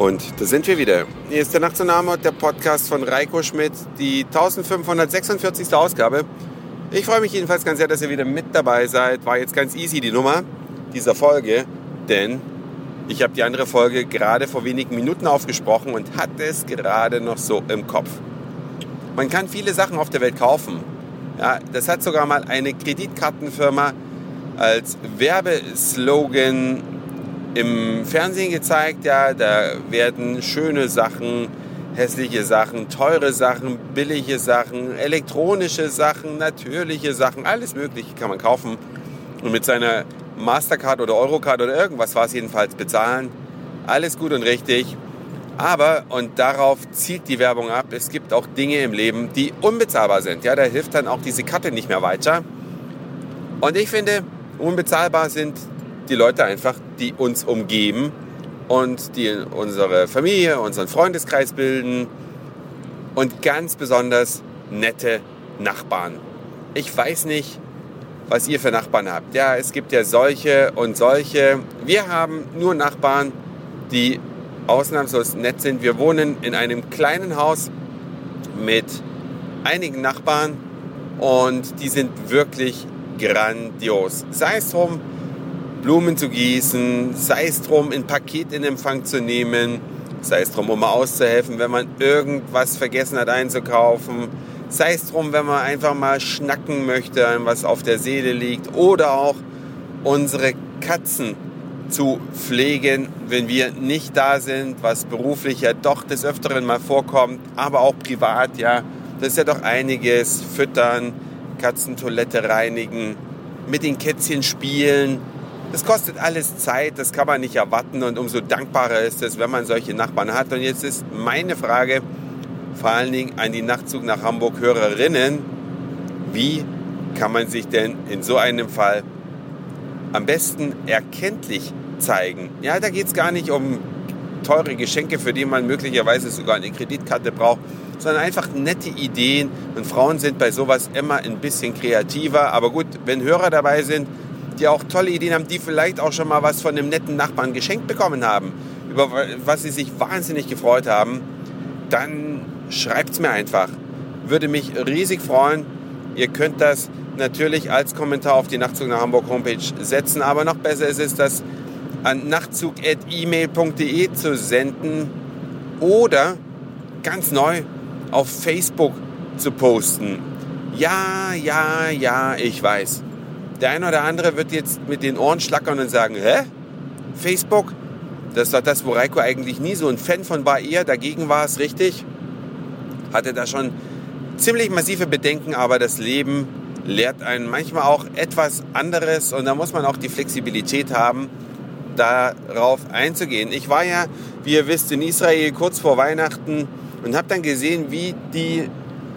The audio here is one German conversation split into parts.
Und da sind wir wieder. Hier ist der Nachtzunahme der Podcast von Reiko Schmidt, die 1546. Ausgabe. Ich freue mich jedenfalls ganz sehr, dass ihr wieder mit dabei seid. War jetzt ganz easy die Nummer dieser Folge, denn ich habe die andere Folge gerade vor wenigen Minuten aufgesprochen und hatte es gerade noch so im Kopf. Man kann viele Sachen auf der Welt kaufen. Ja, das hat sogar mal eine Kreditkartenfirma als Werbeslogan im Fernsehen gezeigt. Ja, da werden schöne Sachen, hässliche Sachen, teure Sachen, billige Sachen, elektronische Sachen, natürliche Sachen, alles Mögliche kann man kaufen und mit seiner Mastercard oder Eurocard oder irgendwas war es jedenfalls bezahlen. Alles gut und richtig. Aber, und darauf zielt die Werbung ab, es gibt auch Dinge im Leben, die unbezahlbar sind. Ja, da hilft dann auch diese Karte nicht mehr weiter. Und ich finde, unbezahlbar sind die Leute einfach, die uns umgeben und die unsere Familie, unseren Freundeskreis bilden und ganz besonders nette Nachbarn. Ich weiß nicht, was ihr für Nachbarn habt. Ja, es gibt ja solche und solche. Wir haben nur Nachbarn, die ausnahmslos nett sind. Wir wohnen in einem kleinen Haus mit einigen Nachbarn und die sind wirklich grandios. Sei es drum, Blumen zu gießen, sei es drum, ein Paket in Empfang zu nehmen, sei es drum, um mal auszuhelfen, wenn man irgendwas vergessen hat einzukaufen, sei es drum, wenn man einfach mal schnacken möchte, was auf der Seele liegt oder auch unsere Katzen zu pflegen, wenn wir nicht da sind, was beruflich ja doch des Öfteren mal vorkommt, aber auch privat, ja, das ist ja doch einiges, füttern, Katzentoilette reinigen, mit den Kätzchen spielen, das kostet alles Zeit, das kann man nicht erwarten und umso dankbarer ist es, wenn man solche Nachbarn hat. Und jetzt ist meine Frage vor allen Dingen an die Nachtzug nach Hamburg Hörerinnen, wie kann man sich denn in so einem Fall am besten erkenntlich zeigen? Ja, da geht es gar nicht um teure Geschenke, für die man möglicherweise sogar eine Kreditkarte braucht, sondern einfach nette Ideen. Und Frauen sind bei sowas immer ein bisschen kreativer. Aber gut, wenn Hörer dabei sind, die auch tolle Ideen haben, die vielleicht auch schon mal was von einem netten Nachbarn geschenkt bekommen haben, über was sie sich wahnsinnig gefreut haben, dann schreibt es mir einfach. Würde mich riesig freuen. Ihr könnt das natürlich als Kommentar auf die Nachtzug nach Hamburg Homepage setzen, aber noch besser ist es, das an nachtzug.email.de zu senden oder ganz neu auf Facebook zu posten. Ja, ja, ja, ich weiß. Der eine oder andere wird jetzt mit den Ohren schlackern und sagen, hä? Facebook? Das doch das, wo Reiko eigentlich nie so ein Fan von war. Eher dagegen war es richtig. Hatte da schon ziemlich massive Bedenken, aber das Leben lehrt einen manchmal auch etwas anderes und da muss man auch die Flexibilität haben, darauf einzugehen. Ich war ja, wie ihr wisst, in Israel kurz vor Weihnachten und habe dann gesehen, wie die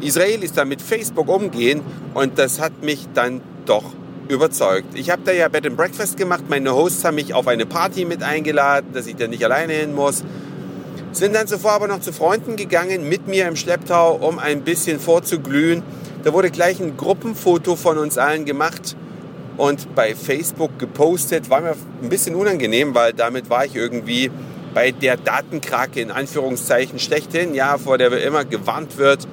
Israelis da mit Facebook umgehen und das hat mich dann doch überzeugt. Ich habe da ja Bed and Breakfast gemacht. Meine Hosts haben mich auf eine Party mit eingeladen, dass ich da nicht alleine hin muss. Sind dann zuvor aber noch zu Freunden gegangen, mit mir im Schlepptau, um ein bisschen vorzuglühen. Da wurde gleich ein Gruppenfoto von uns allen gemacht und bei Facebook gepostet. War mir ein bisschen unangenehm, weil damit war ich irgendwie bei der Datenkrake in Anführungszeichen schlechthin, ja, vor der immer gewarnt wird.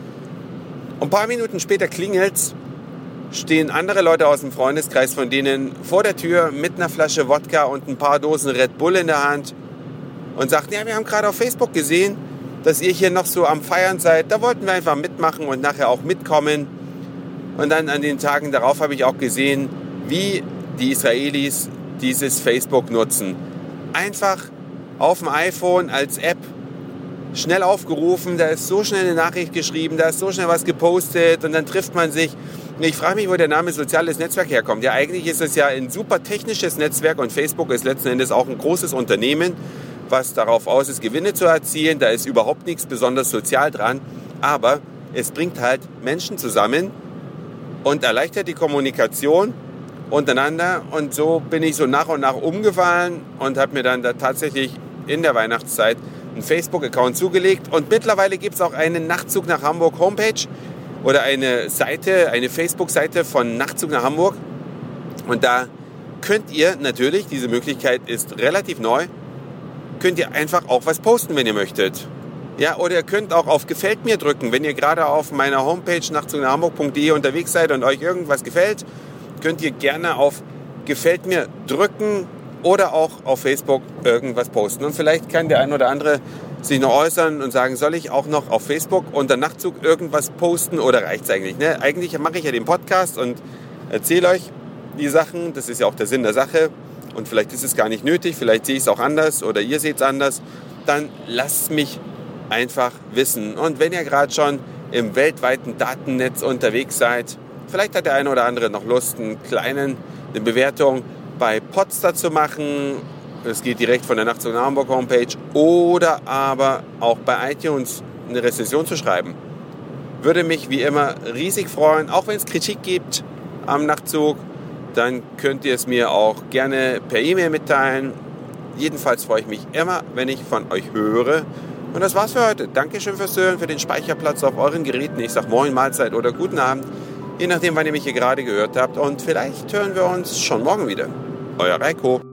Ein paar Minuten später klingelt's stehen andere Leute aus dem Freundeskreis von denen vor der Tür mit einer Flasche Wodka und ein paar Dosen Red Bull in der Hand und sagten, ja, wir haben gerade auf Facebook gesehen, dass ihr hier noch so am Feiern seid. Da wollten wir einfach mitmachen und nachher auch mitkommen. Und dann an den Tagen darauf habe ich auch gesehen, wie die Israelis dieses Facebook nutzen. Einfach auf dem iPhone als App schnell aufgerufen, da ist so schnell eine Nachricht geschrieben, da ist so schnell was gepostet und dann trifft man sich ich frage mich, wo der Name soziales Netzwerk herkommt. Ja, eigentlich ist es ja ein super technisches Netzwerk und Facebook ist letzten Endes auch ein großes Unternehmen, was darauf aus ist, Gewinne zu erzielen. Da ist überhaupt nichts besonders sozial dran. Aber es bringt halt Menschen zusammen und erleichtert die Kommunikation untereinander. Und so bin ich so nach und nach umgefallen und habe mir dann da tatsächlich in der Weihnachtszeit einen Facebook-Account zugelegt. Und mittlerweile gibt es auch einen Nachtzug nach Hamburg Homepage oder eine Seite, eine Facebook-Seite von Nachtzug nach Hamburg. Und da könnt ihr natürlich, diese Möglichkeit ist relativ neu, könnt ihr einfach auch was posten, wenn ihr möchtet. Ja, oder ihr könnt auch auf Gefällt mir drücken. Wenn ihr gerade auf meiner Homepage nachtzughamburg.de unterwegs seid und euch irgendwas gefällt, könnt ihr gerne auf Gefällt mir drücken oder auch auf Facebook irgendwas posten. Und vielleicht kann der ein oder andere sich noch äußern und sagen, soll ich auch noch auf Facebook unter Nachtzug irgendwas posten oder reicht es eigentlich? Ne? Eigentlich mache ich ja den Podcast und erzähle euch die Sachen. Das ist ja auch der Sinn der Sache. Und vielleicht ist es gar nicht nötig, vielleicht sehe ich es auch anders oder ihr seht es anders. Dann lasst mich einfach wissen. Und wenn ihr gerade schon im weltweiten Datennetz unterwegs seid, vielleicht hat der eine oder andere noch Lust, einen kleinen, eine Bewertung bei Podstar zu machen. Es geht direkt von der Nacht zu Hamburg Homepage oder aber auch bei iTunes eine Rezension zu schreiben. Würde mich wie immer riesig freuen, auch wenn es Kritik gibt am Nachtzug, dann könnt ihr es mir auch gerne per E-Mail mitteilen. Jedenfalls freue ich mich immer, wenn ich von euch höre. Und das war's für heute. Dankeschön fürs Hören, für den Speicherplatz auf euren Geräten. Ich sage Moin, Mahlzeit oder Guten Abend, je nachdem, wann ihr mich hier gerade gehört habt. Und vielleicht hören wir uns schon morgen wieder. Euer Reiko.